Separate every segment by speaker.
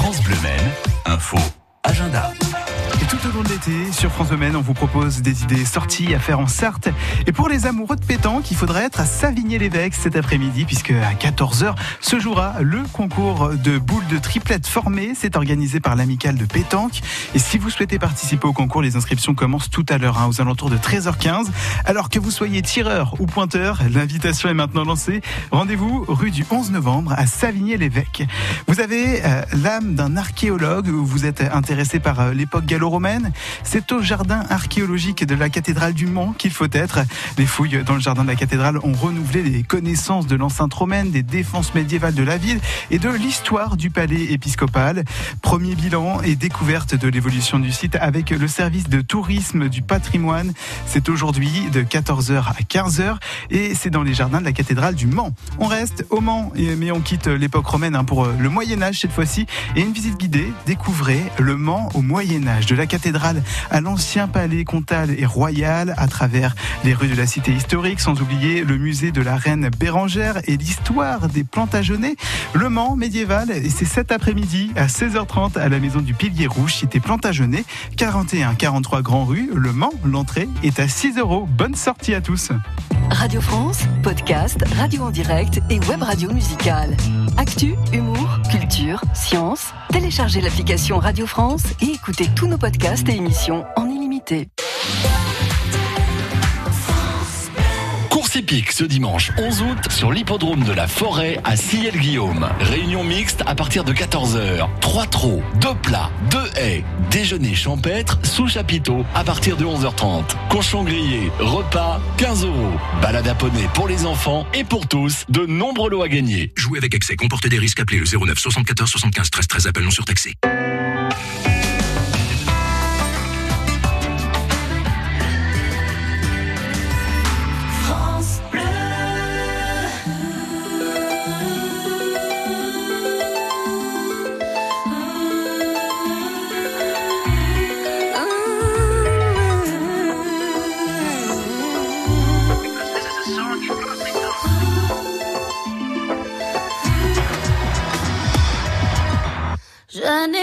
Speaker 1: France Bleu info, agenda.
Speaker 2: Tout au long de l'été, sur France Domaine, on vous propose des idées sorties à faire en Sarthe. Et pour les amoureux de pétanque, il faudrait être à Savigny-l'Évêque cet après-midi, puisque à 14h se jouera le concours de boules de triplette formées. C'est organisé par l'amicale de pétanque. Et si vous souhaitez participer au concours, les inscriptions commencent tout à l'heure, hein, aux alentours de 13h15. Alors que vous soyez tireur ou pointeur, l'invitation est maintenant lancée. Rendez-vous rue du 11 novembre à Savigny-l'Évêque. Vous avez euh, l'âme d'un archéologue, ou vous êtes intéressé par euh, l'époque C'est au jardin archéologique de la cathédrale du Mans qu'il faut être. Les fouilles dans le jardin de la cathédrale ont renouvelé les connaissances de l'enceinte romaine, des défenses médiévales de la ville et de l'histoire du palais épiscopal. Premier bilan et découverte de l'évolution du site avec le service de tourisme du patrimoine. C'est aujourd'hui de 14h à 15h et c'est dans les jardins de la cathédrale du Mans. On reste au Mans, mais on quitte l'époque romaine hein, pour le Moyen Âge cette fois-ci et une visite guidée. Découvrez le Mans au Moyen Âge la cathédrale à l'ancien palais comtal et royal à travers les rues de la cité historique, sans oublier le musée de la reine Bérangère et l'histoire des Plantagenets, le Mans médiéval. Et c'est cet après-midi à 16h30 à la maison du Pilier Rouge, cité Plantagenet, 41 43 Grand Rue, Le Mans. L'entrée est à 6 euros. Bonne sortie à tous.
Speaker 3: Radio France, podcast, radio en direct et web radio musicale. Actu, humour, culture, science. Téléchargez l'application Radio France et écoutez tous nos podcasts et émissions en illimité.
Speaker 1: Course hippique ce dimanche 11 août sur l'hippodrome de la Forêt à Sillel-Guillaume. Réunion mixte à partir de 14h. Trois trot, deux plats, deux haies, déjeuner champêtre sous chapiteau à partir de 11h30. Cochon grillé, repas, 15 euros. Balade à poney pour les enfants et pour tous, de nombreux lots à gagner.
Speaker 4: Jouer avec excès comporter des risques. Appelez le 09 74 75 13 13. Appel non surtaxé.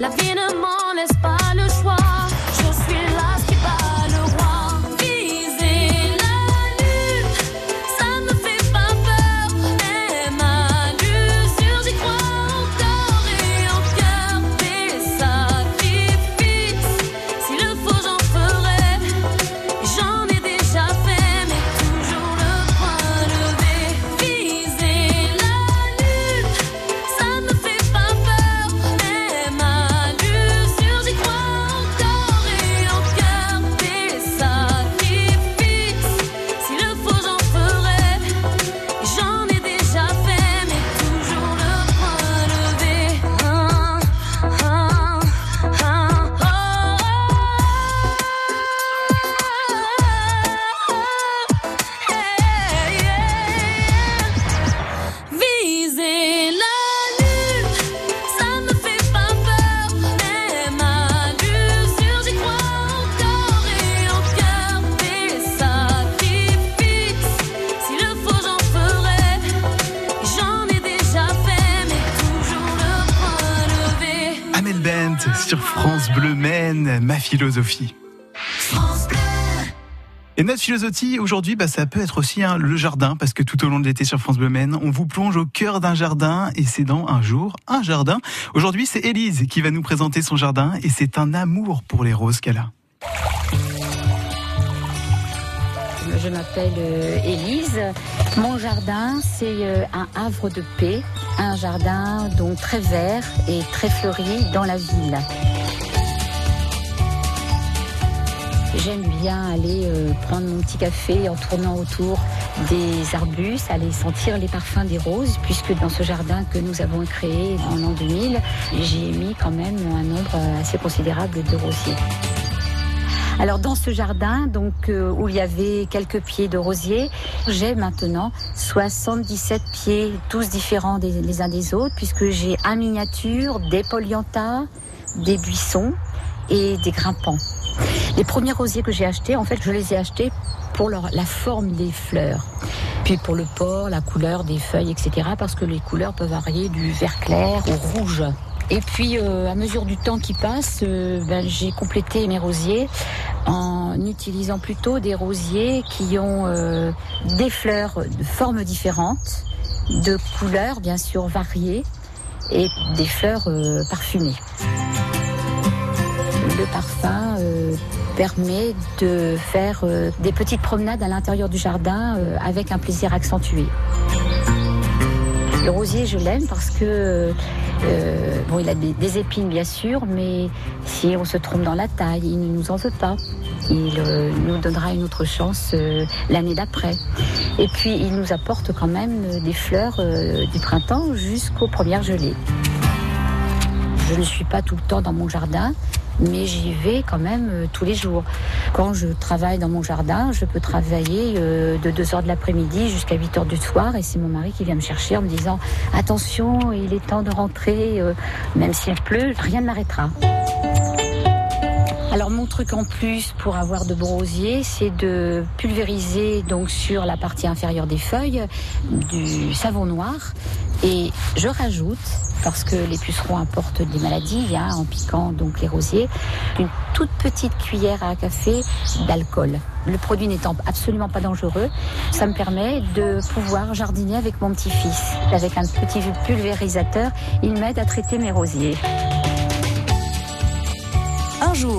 Speaker 5: La vie ne m'en
Speaker 2: France Bleu Maine, ma philosophie. Et notre philosophie aujourd'hui, bah, ça peut être aussi hein, le jardin, parce que tout au long de l'été sur France Bleu Maine, on vous plonge au cœur d'un jardin, et c'est dans un jour un jardin. Aujourd'hui, c'est Élise qui va nous présenter son jardin, et c'est un amour pour les roses qu'elle a.
Speaker 6: Je m'appelle euh, Élise. Mon jardin, c'est euh, un havre de paix, un jardin donc très vert et très fleuri dans la ville. J'aime bien aller euh, prendre mon petit café en tournant autour des arbustes, aller sentir les parfums des roses, puisque dans ce jardin que nous avons créé en l'an 2000, j'ai mis quand même un nombre assez considérable de rosiers. Alors dans ce jardin, donc euh, où il y avait quelques pieds de rosiers, j'ai maintenant 77 pieds, tous différents des, les uns des autres, puisque j'ai un miniature, des poliantas, des buissons et des grimpants. Les premiers rosiers que j'ai achetés, en fait, je les ai achetés pour la forme des fleurs. Puis pour le port, la couleur des feuilles, etc. Parce que les couleurs peuvent varier du vert clair au rouge. Et puis, euh, à mesure du temps qui passe, euh, ben, j'ai complété mes rosiers en utilisant plutôt des rosiers qui ont euh, des fleurs de formes différentes, de couleurs bien sûr variées et des fleurs parfumées. Parfum euh, permet de faire euh, des petites promenades à l'intérieur du jardin euh, avec un plaisir accentué. Le rosier, je l'aime parce que bon, il a des, épines bien sûr, mais si on se trompe dans la taille, il ne nous en veut pas. Il nous donnera une autre chance l'année d'après. Et puis, il nous apporte quand même des fleurs du printemps jusqu'aux premières gelées. Je ne suis pas tout le temps dans mon jardin, mais j'y vais quand même euh, tous les jours. Quand je travaille dans mon jardin, je peux travailler euh, de 2h de l'après-midi jusqu'à 8h du soir et c'est mon mari qui vient me chercher en me disant attention, il est temps de rentrer, euh, même s'il pleut, rien ne m'arrêtera. Alors mon truc en plus pour avoir de beaux rosiers, c'est de pulvériser donc sur la partie inférieure des feuilles du savon noir et je rajoute parce que les pucerons apportent des maladies en piquant donc les rosiers, une toute petite cuillère à café d'alcool. Le produit n'étant absolument pas dangereux, ça me permet de pouvoir jardiner avec mon petit-fils. Avec un petit pulvérisateur, il m'aide à traiter mes rosiers.
Speaker 3: Un jour,